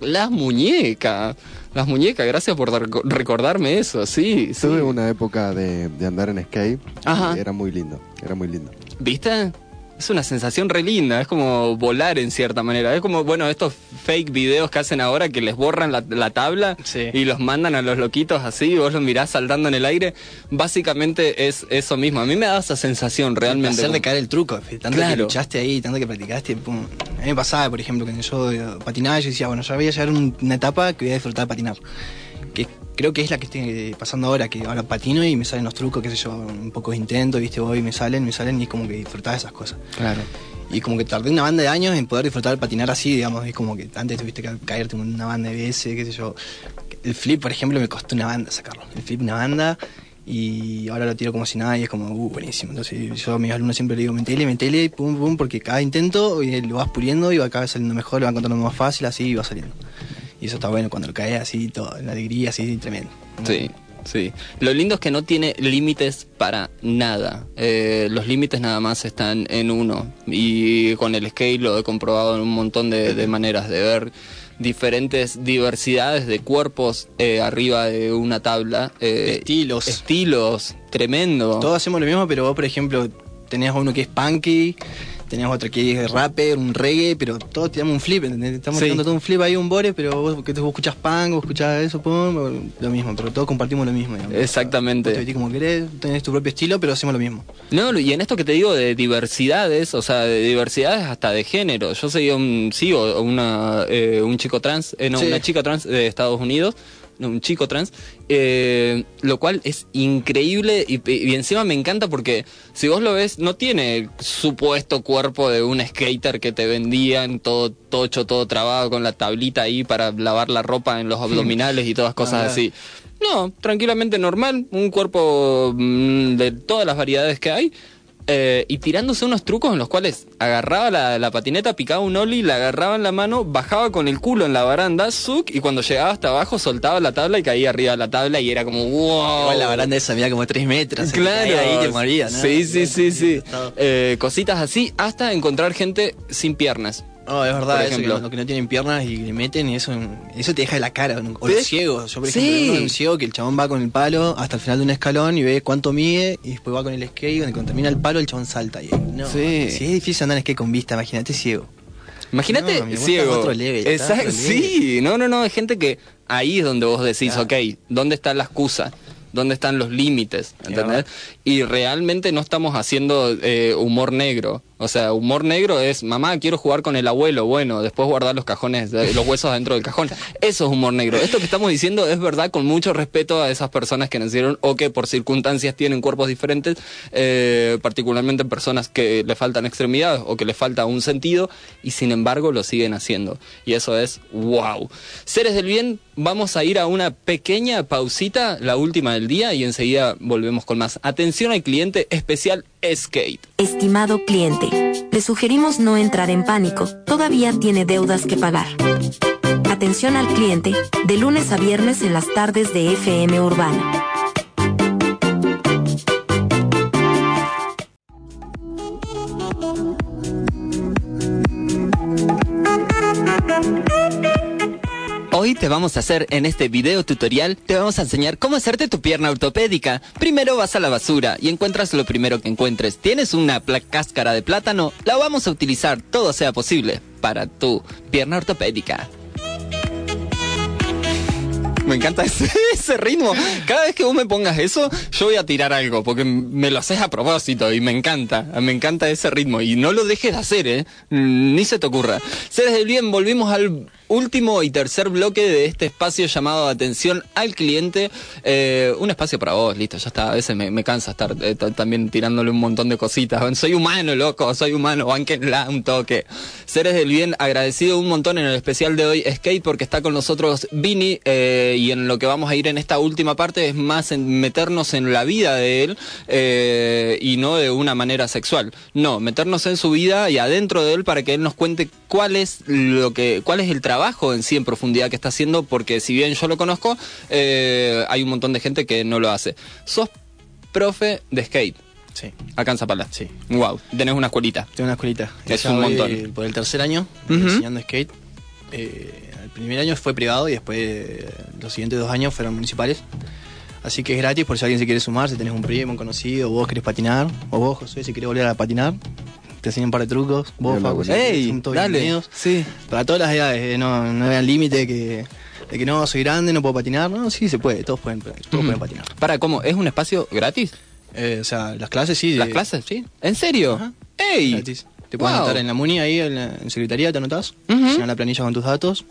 Las muñecas. Las muñecas, gracias por reco- recordarme eso, sí. sí. Tuve una época de, de andar en skate Ajá. y era muy lindo, era muy lindo. ¿Viste? Es una sensación re linda, es como volar en cierta manera. Es como, bueno, estos fake videos que hacen ahora que les borran la, la tabla Sí. y los mandan a los loquitos así y vos los mirás saltando en el aire. Básicamente es eso mismo. A mí me da esa sensación realmente. Hacer de como- caer el truco, tanto que Claro. luchaste ahí, tanto que practicaste, pum. A mí me pasaba, por ejemplo, que yo eh, patinaba, yo decía, bueno, ya voy a llegar a un- una etapa que voy a disfrutar de patinar. Que creo que es la que estoy pasando ahora, que ahora patino y me salen los trucos, qué sé yo, un poco de intento, viste, voy y me salen, me salen y es como que disfrutar de esas cosas. Claro. Y como que tardé una banda de años en poder disfrutar patinar así, digamos, es como que antes tuviste que caerte en una banda de veces, qué sé yo. El flip, por ejemplo, me costó una banda sacarlo. El flip, una banda, y ahora lo tiro como si nada y es como, uh, buenísimo. Entonces yo a mis alumnos siempre le digo, metele, metele, pum, pum, porque cada intento lo vas puliendo y va cada vez saliendo mejor, lo va encontrando más fácil, así va saliendo. Y eso está bueno cuando lo caes así, todo, la alegría así, tremendo. Sí, sí. Lo lindo es que no tiene límites para nada. Eh, los límites nada más están en uno. Y con el skate lo he comprobado en un montón de, de maneras de ver diferentes diversidades de cuerpos eh, arriba de una tabla. eh, Estilos. Estilos, tremendo. Todos hacemos lo mismo, pero vos, por ejemplo, tenías uno que es punky, tenías otro que es rapper, un reggae, pero todos tiramos un flip, ¿entendés? Estamos Sí. tirando todo un flip ahí, un bore, pero vos, que vos escuchás punk, vos escuchás eso, pum, lo mismo, pero todos compartimos lo mismo. digamos. Exactamente. Vos te vestís como querés, tenés tu propio estilo, pero hacemos lo mismo. No, y en esto que te digo de diversidades, o sea, de diversidades hasta de género. Yo seguía un, sigo una, eh, un chico trans, eh, no, Sí. una chica trans de Estados Unidos, no, un chico trans, eh, lo cual es increíble y, y encima me encanta porque si vos lo ves, no tiene el supuesto cuerpo de un skater que te vendían, todo tocho, todo trabado con la tablita ahí para lavar la ropa en los abdominales y todas cosas Ah, así. No, tranquilamente normal, un cuerpo mm, de todas las variedades que hay. Eh, y tirándose unos trucos en los cuales agarraba la, la patineta, picaba un ollie, la agarraba en la mano, bajaba con el culo en la baranda, zuc, y cuando llegaba hasta abajo soltaba la tabla y caía arriba de la tabla y era como wow. Igual la baranda esa medía como 3 metros. te Claro, ahí te morías, ¿no? sí, sí, sí, sí. Eh, cositas así, hasta encontrar gente sin piernas. No, es verdad, Por eso que ejemplo. no, que no tienen piernas y le meten y eso, eso te deja de la cara. O Sí. los ciegos. Yo, por Sí. ejemplo, un ciego que el chabón va con el palo hasta el final de un escalón y ve cuánto mide y después va con el skate y cuando termina el palo el chabón salta. Y, no, Sí. Si es difícil andar en skate con vista, imagínate ciego. Imagínate No, ciego. otro level, Exacto, sí, no, no, no, hay gente que ahí es donde vos decís, Claro. ok, ¿dónde está la excusa? ¿Dónde están los límites? ¿Entendés? Y realmente no estamos haciendo eh, humor negro. O sea, humor negro es, mamá, quiero jugar con el abuelo. Bueno, después guardar los cajones, los huesos dentro del cajón. *laughs* Eso es humor negro. Esto que estamos diciendo es verdad con mucho respeto a esas personas que nacieron o que por circunstancias tienen cuerpos diferentes, eh, particularmente personas que le faltan extremidades o que le falta un sentido y sin embargo lo siguen haciendo. Y eso es wow. Seres del bien, vamos a ir a una pequeña pausita, la última del día, y enseguida volvemos con más. Atención al cliente especial Skate. Estimado cliente, le sugerimos no entrar en pánico, todavía tiene deudas que pagar. Atención al cliente, de lunes a viernes en las tardes de FM Urbana. Hoy te vamos a hacer en este video tutorial, te vamos a enseñar cómo hacerte tu pierna ortopédica. Primero vas a la basura y encuentras lo primero que encuentres. ¿Tienes una cáscara de plátano? La vamos a utilizar, todo sea posible, para tu pierna ortopédica. Me encanta *laughs* ese, ritmo. Cada vez que vos me pongas eso, yo voy a tirar algo, porque me lo haces a propósito y me encanta. Me encanta ese ritmo. Y no lo dejes de hacer, ¿eh? Ni se te ocurra. Seres del bien, volvimos al último y tercer bloque de este espacio llamado Atención al Cliente. Eh, un espacio para vos, listo, ya está. A veces me, cansa estar eh, ta- también tirándole un montón de cositas. Soy humano, loco, soy humano, banquenla un toque. Seres del bien, agradecido un montón en el especial de hoy Skate porque está con nosotros Vini eh, y en lo que vamos a ir en esta última parte es más en meternos en la vida de él y no de una manera sexual. No, meternos en su vida y adentro de él para que él nos cuente cuál es lo que, cuál es el trabajo en sí en profundidad que está haciendo, porque si bien yo lo conozco, eh, hay un montón de gente que no lo hace. Sos profe de skate. Sí. Acá en Zapala. Sí. Wow, tenés una escuelita. Tengo una escuelita. Es Ya un voy montón. Por el tercer año, Ujú. enseñando skate. Eh, el primer año fue privado y después eh, los siguientes dos años fueron municipales. Así que es gratis por si alguien se quiere sumar, si tenés un primo, un conocido, vos querés patinar, o vos, José, si querés volver a patinar. Te enseñan un par de trucos. Vos, Hola, Facu, ¡Ey! Dale. Sí. Para todas las edades, eh, no, no vean límite que, de que no, soy grande, no puedo patinar. No, sí se puede, todos pueden, todos Ujú. pueden patinar. Para, ¿cómo? ¿Es un espacio gratis? Eh, o sea, las clases sí. ¿Las clases? Sí. ¿En serio? Ajá. ¡Ey! Gratis. Te puedes Wow. anotar en la MUNI, ahí en, la, en secretaría, te anotás, Ujú. llenas la planilla con tus datos,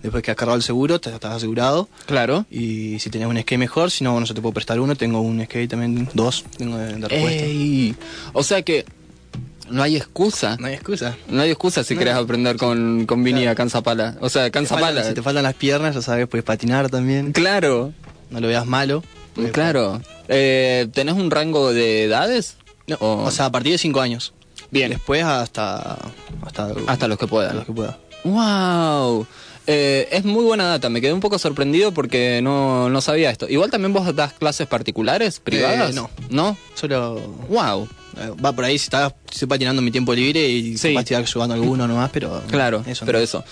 después que has cargado el seguro, te estás asegurado, Claro. y si tenés un skate mejor, si no, no se te puedo prestar uno, tengo un skate también, dos, tengo de, de repuesto. ¡Ey! O sea que no hay excusa. No hay excusa. No hay excusa si No. querés aprender con, con Vini Claro. acá en Zapala. O sea, acá en Te faltan- Zapala. si te faltan las piernas, ya sabes, puedes patinar también, Claro, no lo veas malo. claro. Eh, ¿Tenés un rango de edades? No, O- o sea, a partir de 5 años. Bien. Después hasta... Hasta, Hasta los que puedan. los que pueda. ¡Wow! Eh, es muy buena data, me quedé un poco sorprendido porque no, no sabía esto. Igual también vos das clases particulares, privadas. Eh, no. ¿No? Solo... ¡Wow! Eh, Va por ahí si estás, estoy patinando mi tiempo libre y Sí. capaz estoy ayudando a alguno nomás, pero... Claro, eso pero no. eso.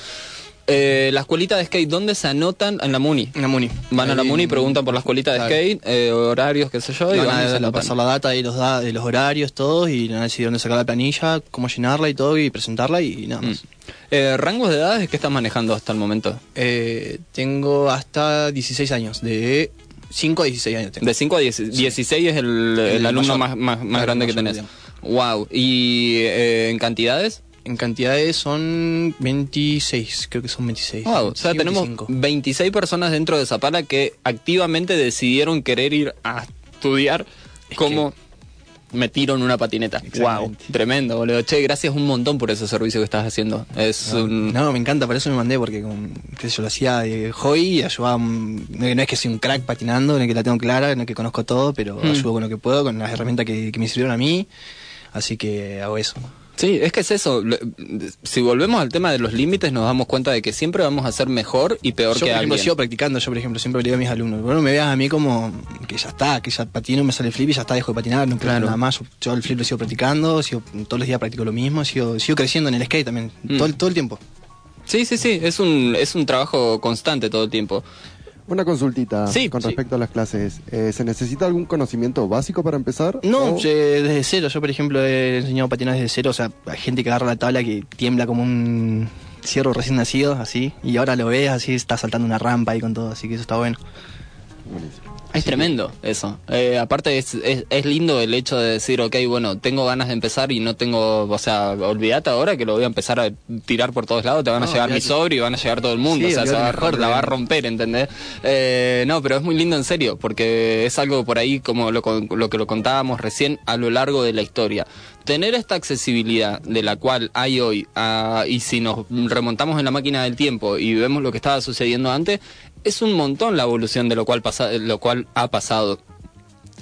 Eh, la escuelita de skate, ¿dónde se anotan? En la Muni. En la Muni. Van a la Muni, preguntan por la escuelita de claro. skate, eh, horarios, qué sé yo, y Van van y se a, pasar la data y los, da- de los horarios, todos, y van a decir dónde sacar la planilla, cómo llenarla y todo, y presentarla y nada Mm. más. Eh, ¿Rangos de edades que estás manejando hasta el momento? Eh, tengo hasta 16 años, de 5 a 16 años tengo. De 5 a 10, 16 es el, el El alumno mayor. más, más, más grande que tenés. Wow. ¿Y eh, en cantidades? En cantidades son 26, creo que son 26. Wow. O sea, Sí, tenemos 25. 26 personas dentro de Zapala que activamente decidieron querer ir a estudiar cómo me tiro en una patineta. Wow. Tremendo, boludo. Che, gracias un montón por ese servicio que estás haciendo. Es un... No, me encanta, por eso me mandé, porque sé yo lo hacía de hobby y ayudaba. mm, No no es que soy un crack patinando, no es que la tengo clara, no es que conozco todo, pero Mm. ayudo con lo que puedo, con las herramientas que, que me sirvieron a mí. Así que hago eso. Sí, es que es eso. Si volvemos al tema de los límites, nos damos cuenta de que siempre vamos a ser mejor y peor yo, que por ejemplo, alguien. sigo practicando. Yo, por ejemplo, siempre le digo a mis alumnos, bueno, me veas a mí como que ya está, que ya patino, me sale el flip y ya está, dejo de patinar, no Claro. nada más. Yo, el flip lo sigo practicando, sigo, todos los días practico lo mismo, sigo, sigo creciendo en el skate también, Mm. todo, el- todo el tiempo. Sí, sí, sí. Es un, es un trabajo constante todo el tiempo. Una consultita Sí, con sí. respecto a las clases. Eh, ¿Se necesita algún conocimiento básico para empezar? No, ¿O- yo, desde cero. Yo, por ejemplo, he enseñado a patinar desde cero. O sea, hay gente que agarra la tabla que tiembla como un cierro recién nacido, así. Y ahora lo ves así, está saltando una rampa ahí con todo. Así que eso está bueno. Buenísimo. Es tremendo eso. Eh, aparte es, es, es lindo el hecho de decir, ok, bueno, tengo ganas de empezar y no tengo, o sea, olvídate ahora que lo voy a empezar a tirar por todos lados, te van a llegar mi sobre y van a llegar todo el mundo, Sí, o sea, se va a, la va a romper, ¿entendés? Eh, no, pero es muy lindo en serio, porque es algo por ahí como lo, lo que lo contábamos recién a lo largo de la historia. Tener esta accesibilidad de la cual hay hoy, ah, y si nos remontamos en la máquina del tiempo y vemos lo que estaba sucediendo antes, es un montón la evolución de lo cual, pasa, lo cual ha pasado.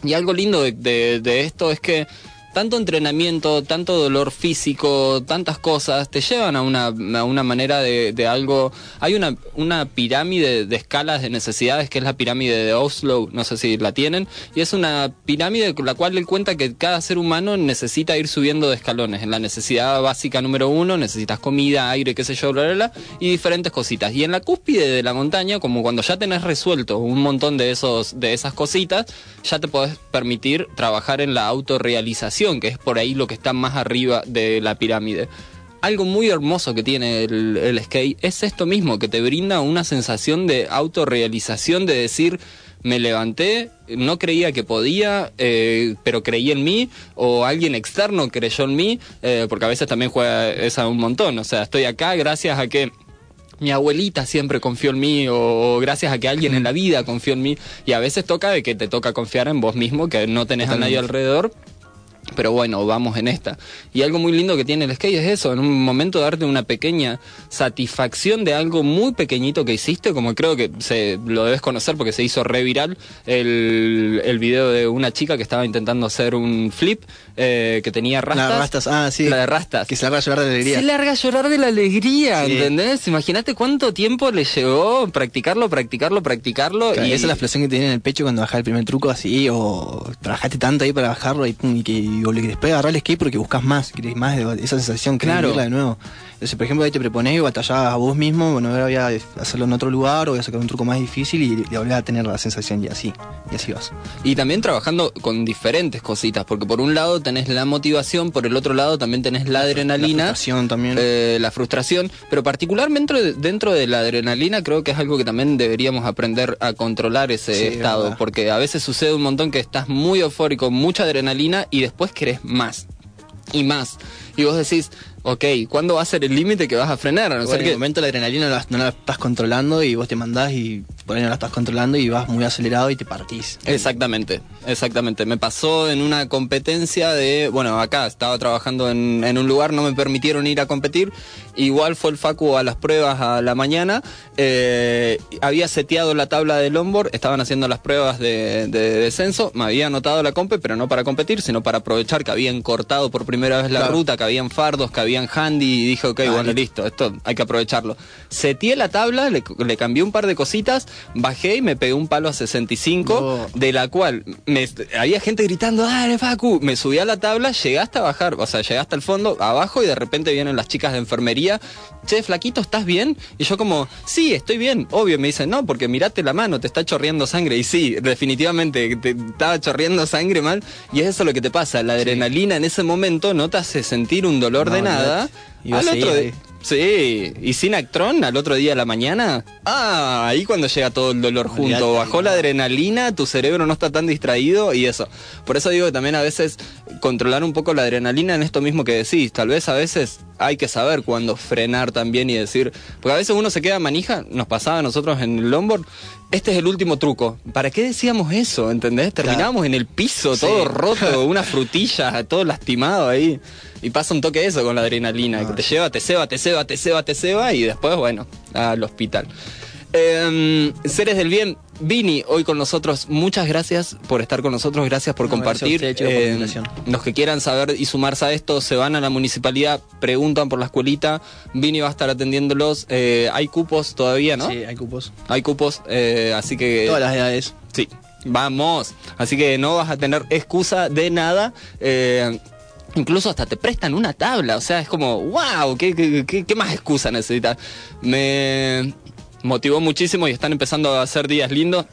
Y algo lindo de, esto es que tanto entrenamiento, tanto dolor físico, tantas cosas, te llevan a una, a una manera de, algo. Hay una, una pirámide de escalas de necesidades que es la pirámide de Oslo, no sé si la tienen, y es una pirámide con la cual él cuenta que cada ser humano necesita ir subiendo de escalones. En la necesidad básica número uno necesitas comida, aire, qué sé yo, bla, bla, bla, y diferentes cositas. Y en la cúspide de la montaña, como cuando ya tenés resuelto un montón de, esos, de esas cositas, ya te podés permitir trabajar en la autorrealización, que es por ahí lo que está más arriba de la pirámide. Algo muy hermoso que tiene el, el skate es esto mismo, que te brinda una sensación de autorrealización, de decir, me levanté, no creía que podía, eh, pero creí en mí, o alguien externo creyó en mí, eh, porque a veces también juega esa un montón. O sea, estoy acá gracias a que mi abuelita siempre confió en mí, o, o gracias a que alguien en la vida confió en mí, y a veces toca de que te toca confiar en vos mismo, que no tenés a nadie alrededor. Pero bueno, vamos en esta. Y algo muy lindo que tiene el skate es eso, en un momento darte una pequeña satisfacción de algo muy pequeñito que hiciste, como creo que se lo debes conocer porque se hizo re viral el, el video de una chica que estaba intentando hacer un flip eh, que tenía rastas. La rastas, ah, sí. La de rastas. Que se larga a llorar de alegría. Se larga a llorar de la alegría, Sí. ¿entendés? Imagínate cuánto tiempo le llevó practicarlo, practicarlo, practicarlo. Claro, y esa es la explosión que tiene en el pecho cuando bajás el primer truco así, o trabajaste tanto ahí para bajarlo y, pum, y que y, le- después agarrar el skate porque buscas más, querés más de esa sensación, querés Claro. vivirla de nuevo. Entonces, por ejemplo, ahí te proponés y batallabas a vos mismo, bueno, ahora voy a hacerlo en otro lugar o voy a sacar un truco más difícil y, y volver a tener la sensación y así, y así vas. Y también trabajando con diferentes cositas, porque por un lado tenés la motivación, por el otro lado también tenés la adrenalina. La frustración también. eh, la frustración, pero particularmente dentro de, dentro de la adrenalina creo que es algo que también deberíamos aprender a controlar ese Sí, estado, verdad. porque a veces sucede un montón que estás muy eufórico, mucha adrenalina y después querés más y más. Y vos decís, ok, ¿cuándo va a ser el límite que vas a frenar? A no Bueno, ser en que el momento la adrenalina no la, no la estás controlando y vos te mandás y por ahí no la estás controlando y vas muy acelerado y te partís. Exactamente, exactamente. Me pasó en una competencia de, bueno, acá estaba trabajando en, en un lugar, no me permitieron ir a competir. Igual fue el Facu a las pruebas a la mañana. eh, había seteado la tabla del onboard, estaban haciendo las pruebas de, de descenso. Me había anotado la compe, pero no para competir, sino para aprovechar que habían cortado por primera vez la Claro. ruta, que habían fardos, que habían handy. Y dije, ok, Ah, bueno, listo. esto hay que aprovecharlo. Seteé la tabla, le, le cambié un par de cositas, bajé y me pegué un palo a 65, No. de la cual me, había gente gritando, dale Facu, me subí a la tabla, llegué hasta bajar, o sea, llegué hasta el fondo, abajo y de repente vienen las chicas de enfermería, che, flaquito, ¿estás bien? Y yo como, sí, estoy bien, obvio, me dicen, no, porque mirate la mano, te está chorreando sangre, y sí, definitivamente, te estaba chorreando sangre mal, y es eso lo que te pasa, la adrenalina en ese momento no te hace sentir un dolor No, de nada, al seguir otro día- Sí, y sin Actron al otro día de la mañana, ah, ahí cuando llega todo el dolor junto, bajó la adrenalina, tu cerebro no está tan distraído y eso. Por eso digo que también a veces controlar un poco la adrenalina en esto mismo que decís, tal vez a veces hay que saber cuándo frenar también y decir, porque a veces uno se queda manija, nos pasaba a nosotros en el longboard, este es el último truco. ¿Para qué decíamos eso? ¿Entendés? Terminábamos en el piso, Sí. todo roto, *laughs* una frutilla, todo lastimado ahí. Y pasa un toque eso con la adrenalina, Ah, que te lleva, te ceba, te ceba, te ceba, te ceba y después, bueno, al hospital. Em, seres del bien, Vini, hoy con nosotros, muchas gracias por estar con nosotros, gracias por No, gracias compartir. ustedes, chicos, por los que quieran saber y sumarse a esto, se van a la municipalidad, preguntan por la escuelita, Vini va a estar atendiéndolos. Eh, hay cupos todavía, ¿no? Sí, hay cupos. Hay cupos, eh, así que... Todas las edades. Sí, vamos. Así que no vas a tener excusa de nada. eh, incluso hasta te prestan una tabla. O sea, es como, wow, ¿qué, qué, qué- qué más excusa necesitas? Me motivó muchísimo y están empezando a hacer días lindos.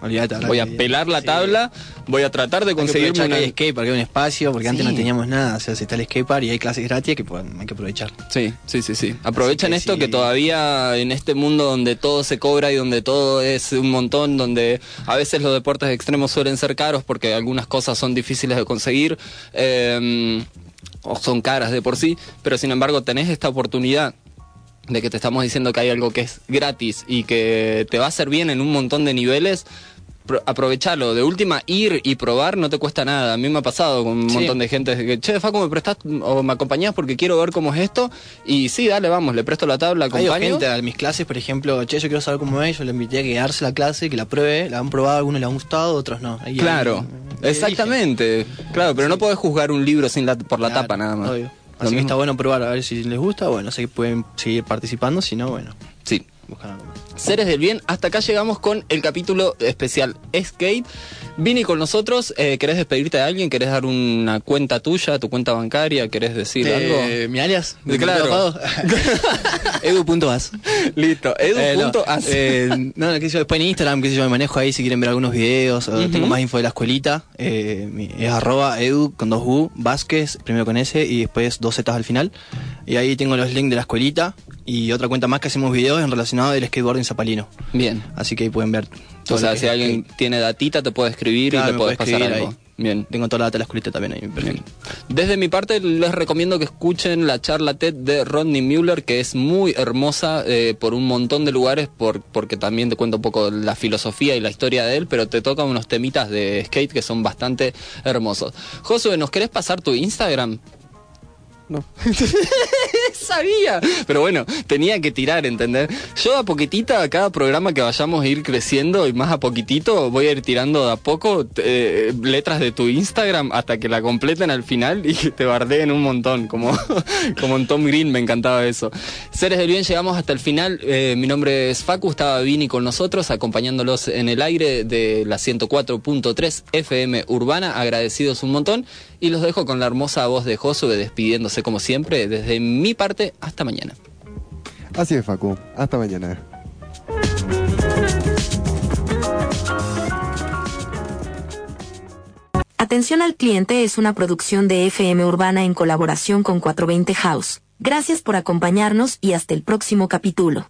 Olvídate. Voy a pelar la sí. tabla, voy a tratar de aprovechar una... que hay un espacio, porque antes no teníamos nada. O sea, si está el skatepark y hay clases gratis, que pues, hay que aprovechar. Sí, sí, sí, sí. Aprovechen que esto sí. que todavía en este mundo donde todo se cobra y donde todo es un montón, donde a veces los deportes extremos suelen ser caros porque algunas cosas son difíciles de conseguir eh, o son caras de por sí, pero sin embargo tenés esta oportunidad de que te estamos diciendo que hay algo que es gratis y que te va a hacer bien en un montón de niveles. pro- Aprovechalo, de última ir y probar no te cuesta nada. A mí me ha pasado con un Sí. montón de gente que, che, Facu, me prestás o me acompañás porque quiero ver cómo es esto. Y sí, dale, vamos, le presto la tabla, Hay acompaño. gente a mis clases, por ejemplo, che, yo quiero saber cómo es, yo le invité a quedarse la clase, que la pruebe, la han probado, algunos le han gustado, otros no. Ahí- Claro. Exactamente. Claro, pero no podés juzgar un libro sin la, por la Claro, tapa nada más. obvio. Así que mismo- está bueno probar a ver si les gusta. Bueno, sé que pueden seguir participando. Si no, bueno, Sí. buscan algo más. Seres del bien, hasta acá llegamos con el capítulo especial Escape. Vini con nosotros, eh, ¿querés despedirte de alguien? ¿Querés dar una cuenta tuya, tu cuenta bancaria? ¿Querés decir Eh, algo? Mi alias, De claro. *laughs* Edu.as. Listo, Eh, no, edu.as. eh, no, qué sé yo, después en Instagram, qué sé yo, me manejo ahí si quieren ver algunos videos, o tengo más info de la escuelita, eh, es arroba edu con dos U, Vázquez, primero con S y después dos Z al final. Y ahí tengo los links de la escuelita y otra cuenta más que hacemos videos en relacionado del skateboarding zapalino. Bien. Así que ahí pueden ver. O sea, que si alguien tiene datita, te puede escribir Claro, y le me podés puede pasar algo. ahí. Bien. Tengo toda la data la también ahí. Bien. Desde mi parte les recomiendo que escuchen la charla TED de Rodney Mueller, que es muy hermosa eh, por un montón de lugares, por, porque también te cuenta un poco la filosofía y la historia de él, pero te toca unos temitas de skate que son bastante hermosos. Josué, ¿nos querés pasar tu Instagram? No. *laughs* Sabía, pero bueno, tenía que tirar, ¿entendés? Yo a poquitita, a cada programa que vayamos a ir creciendo y más a poquitito, voy a ir tirando de a poco eh, letras de tu Instagram hasta que la completen al final y te bardeen un montón, como, *laughs* como en Tom Green, me encantaba eso. Seres del bien, llegamos hasta el final. Eh, mi nombre es Facu, estaba Vini con nosotros, acompañándolos en el aire de la 104.3 FM Urbana, agradecidos un montón. Y los dejo con la hermosa voz de Josué despidiéndose como siempre. Desde mi parte, hasta mañana. Así es, Facu. Hasta mañana. Atención al cliente es una producción de FM Urbana en colaboración con 420 House. Gracias por acompañarnos y hasta el próximo capítulo.